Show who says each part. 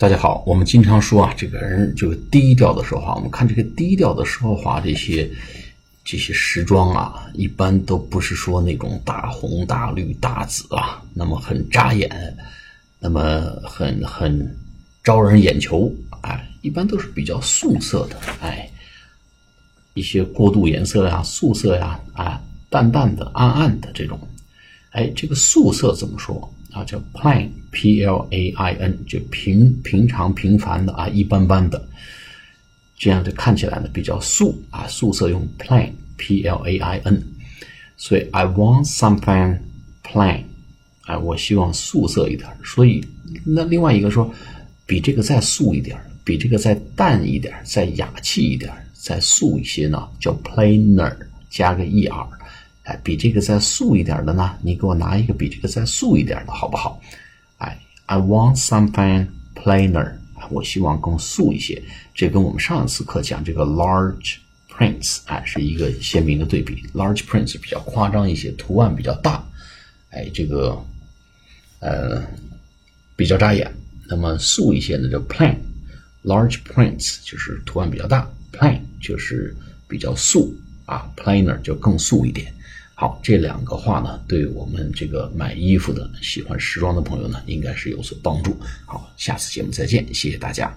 Speaker 1: 大家好，我们经常说啊，这个人就低调的说话。我们看这个低调的说话，这些这些时装啊，一般都不是说那种大红大绿大紫啊，那么很扎眼，那么很很招人眼球，哎，一般都是比较素色的，哎，一些过渡颜色呀、素色呀，啊，淡淡的、暗暗的这种，哎，这个素色怎么说？啊，叫 plain，p l a i n，就平平常平凡的啊，一般般的，这样就看起来呢比较素啊，素色用 plain，p l a i n，所以 I want something plain，哎，我希望素色一点。所以那另外一个说，比这个再素一点，比这个再淡一点，再雅气一点，再素一些呢，叫 plainer，加个 e r。哎，比这个再素一点的呢？你给我拿一个比这个再素一点的好不好？哎，I want something plainer。我希望更素一些。这跟我们上一次课讲这个 large prints，哎，是一个鲜明的对比。large prints 比较夸张一些，图案比较大，哎，这个呃比较扎眼。那么素一些呢，就 plain。large prints 就是图案比较大，plain 就是比较素啊，plainer 就更素一点。好，这两个话呢，对我们这个买衣服的、喜欢时装的朋友呢，应该是有所帮助。好，下次节目再见，谢谢大家。